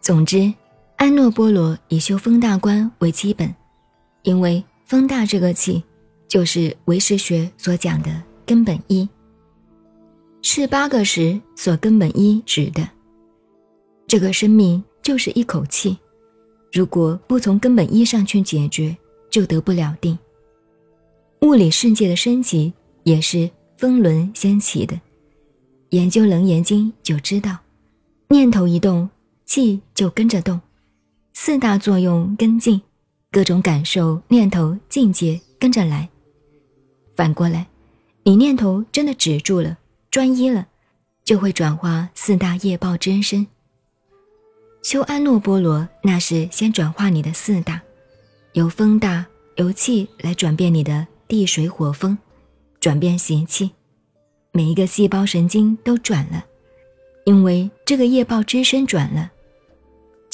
总之，安诺波罗以修风大观为基本，因为风大这个气，就是唯识学所讲的根本一，是八个识所根本一指的。这个生命就是一口气，如果不从根本一上去解决，就得不了定。物理世界的升级也是风轮掀起的，研究《楞严经》就知道，念头一动，气就跟着动。四大作用跟进，各种感受、念头、境界跟着来。反过来，你念头真的止住了、专一了，就会转化四大业报真身。修安诺波罗，那是先转化你的四大，由风大、由气来转变你的地水火风，转变邪气，每一个细胞神经都转了，因为这个业报之身转了。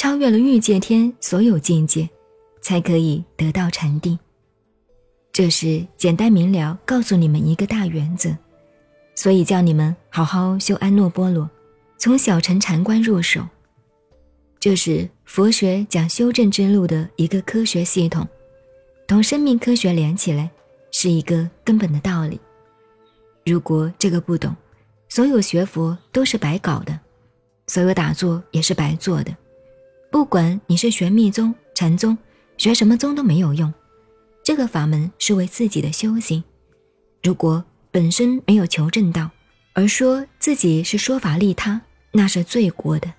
超越了欲界天所有境界，才可以得到禅定。这是简单明了告诉你们一个大原则，所以叫你们好好修安诺波罗，从小乘禅观入手。这是佛学讲修正之路的一个科学系统，同生命科学连起来，是一个根本的道理。如果这个不懂，所有学佛都是白搞的，所有打坐也是白做的。不管你是学密宗、禅宗，学什么宗都没有用。这个法门是为自己的修行。如果本身没有求证道，而说自己是说法利他，那是罪过的。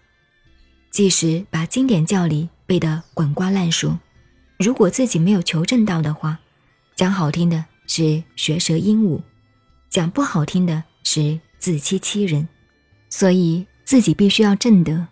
即使把经典教理背得滚瓜烂熟，如果自己没有求证道的话，讲好听的是学舌鹦鹉，讲不好听的是自欺欺人。所以自己必须要正德。